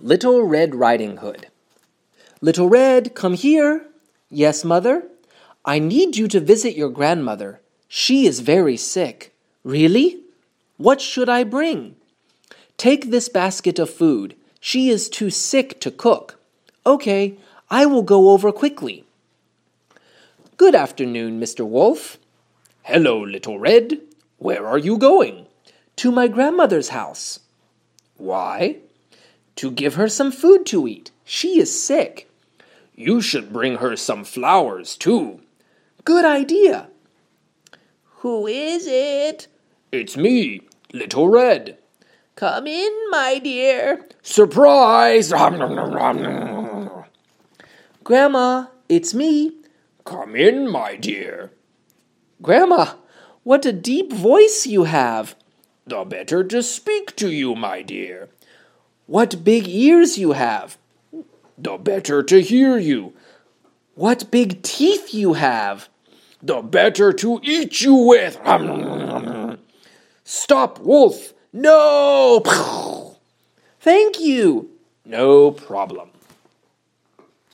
Little Red Riding Hood. Little Red, come here. Yes, mother? I need you to visit your grandmother. She is very sick. Really? What should I bring? Take this basket of food. She is too sick to cook. Okay, I will go over quickly. Good afternoon, Mr. Wolf. Hello, Little Red. Where are you going? To my grandmother's house. Why? To give her some food to eat. She is sick. You should bring her some flowers, too. Good idea. Who is it? It's me, Little Red. Come in, my dear. Surprise! Grandma, it's me. Come in, my dear. Grandma, what a deep voice you have. The better to speak to you, my dear. What big ears you have. The better to hear you. What big teeth you have. The better to eat you with. Stop, wolf! No! Thank you. No problem.